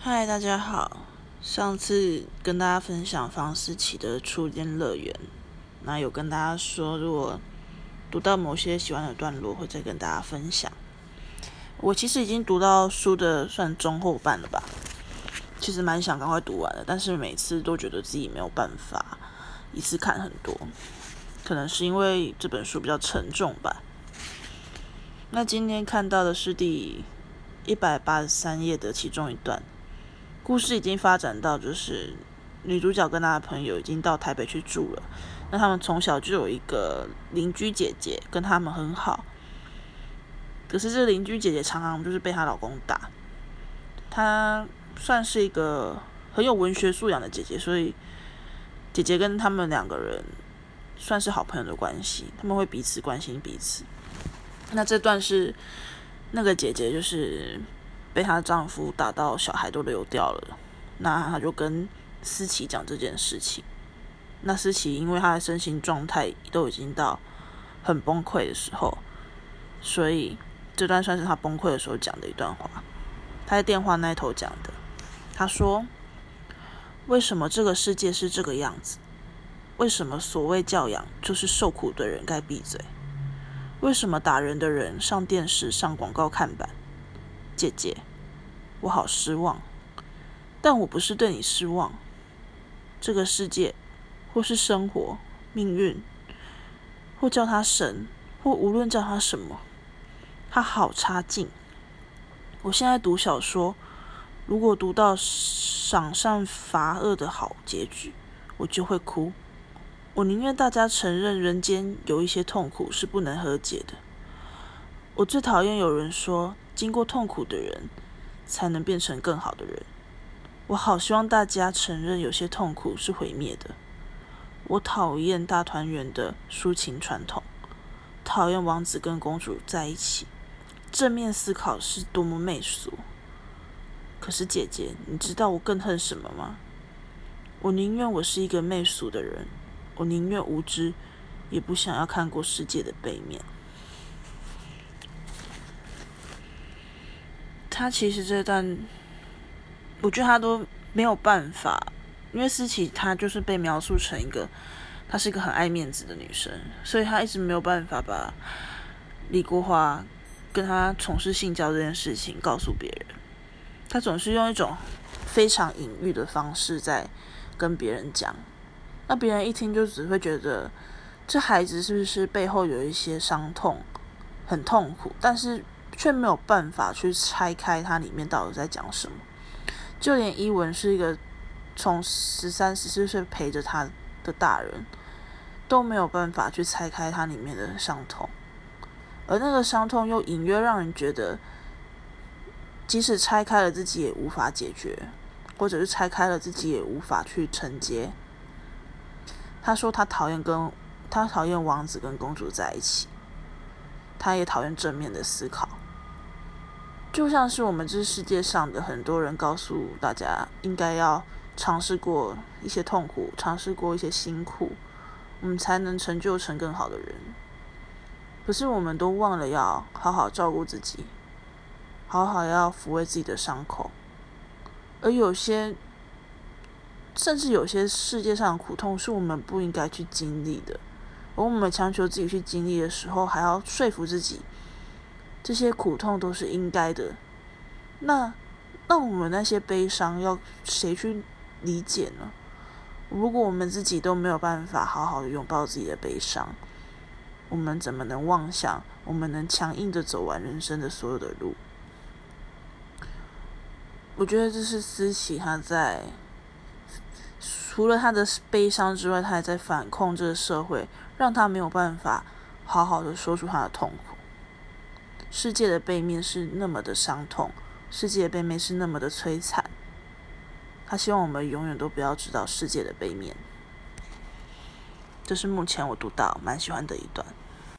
嗨，大家好。上次跟大家分享房思琪的初恋乐园，那有跟大家说，如果读到某些喜欢的段落，会再跟大家分享。我其实已经读到书的算中后半了吧，其实蛮想赶快读完的，但是每次都觉得自己没有办法一次看很多，可能是因为这本书比较沉重吧。那今天看到的是第一百八十三页的其中一段。故事已经发展到，就是女主角跟她的朋友已经到台北去住了。那他们从小就有一个邻居姐姐，跟他们很好。可是这邻居姐姐常常就是被她老公打。她算是一个很有文学素养的姐姐，所以姐姐跟他们两个人算是好朋友的关系，他们会彼此关心彼此。那这段是那个姐姐就是。被她丈夫打到小孩都流掉了，那她就跟思琪讲这件事情。那思琪因为她的身心状态都已经到很崩溃的时候，所以这段算是她崩溃的时候讲的一段话。她在电话那头讲的，她说：“为什么这个世界是这个样子？为什么所谓教养就是受苦的人该闭嘴？为什么打人的人上电视、上广告看板？姐姐。”我好失望，但我不是对你失望。这个世界，或是生活、命运，或叫他神，或无论叫他什么，他好差劲。我现在读小说，如果读到赏善罚恶的好结局，我就会哭。我宁愿大家承认人间有一些痛苦是不能和解的。我最讨厌有人说，经过痛苦的人。才能变成更好的人。我好希望大家承认，有些痛苦是毁灭的。我讨厌大团圆的抒情传统，讨厌王子跟公主在一起。正面思考是多么媚俗。可是姐姐，你知道我更恨什么吗？我宁愿我是一个媚俗的人，我宁愿无知，也不想要看过世界的背面。他其实这段，我觉得他都没有办法，因为思琪她就是被描述成一个，她是一个很爱面子的女生，所以她一直没有办法把李国华跟他从事性交这件事情告诉别人。他总是用一种非常隐喻的方式在跟别人讲，那别人一听就只会觉得这孩子是不是背后有一些伤痛，很痛苦，但是。却没有办法去拆开它里面到底在讲什么，就连伊文是一个从十三、十四岁陪着他的大人，都没有办法去拆开它里面的伤痛，而那个伤痛又隐约让人觉得，即使拆开了自己也无法解决，或者是拆开了自己也无法去承接。他说他讨厌跟他讨厌王子跟公主在一起，他也讨厌正面的思考。就像是我们这世界上的很多人告诉大家，应该要尝试过一些痛苦，尝试过一些辛苦，我们才能成就成更好的人。可是我们都忘了要好好照顾自己，好好要抚慰自己的伤口。而有些，甚至有些世界上的苦痛是我们不应该去经历的。而我们强求自己去经历的时候，还要说服自己。这些苦痛都是应该的，那那我们那些悲伤要谁去理解呢？如果我们自己都没有办法好好的拥抱自己的悲伤，我们怎么能妄想我们能强硬的走完人生的所有的路？我觉得这是思琪他在除了他的悲伤之外，他还在反控这个社会，让他没有办法好好的说出他的痛苦。世界的背面是那么的伤痛，世界的背面是那么的摧残。他希望我们永远都不要知道世界的背面。这是目前我读到蛮喜欢的一段。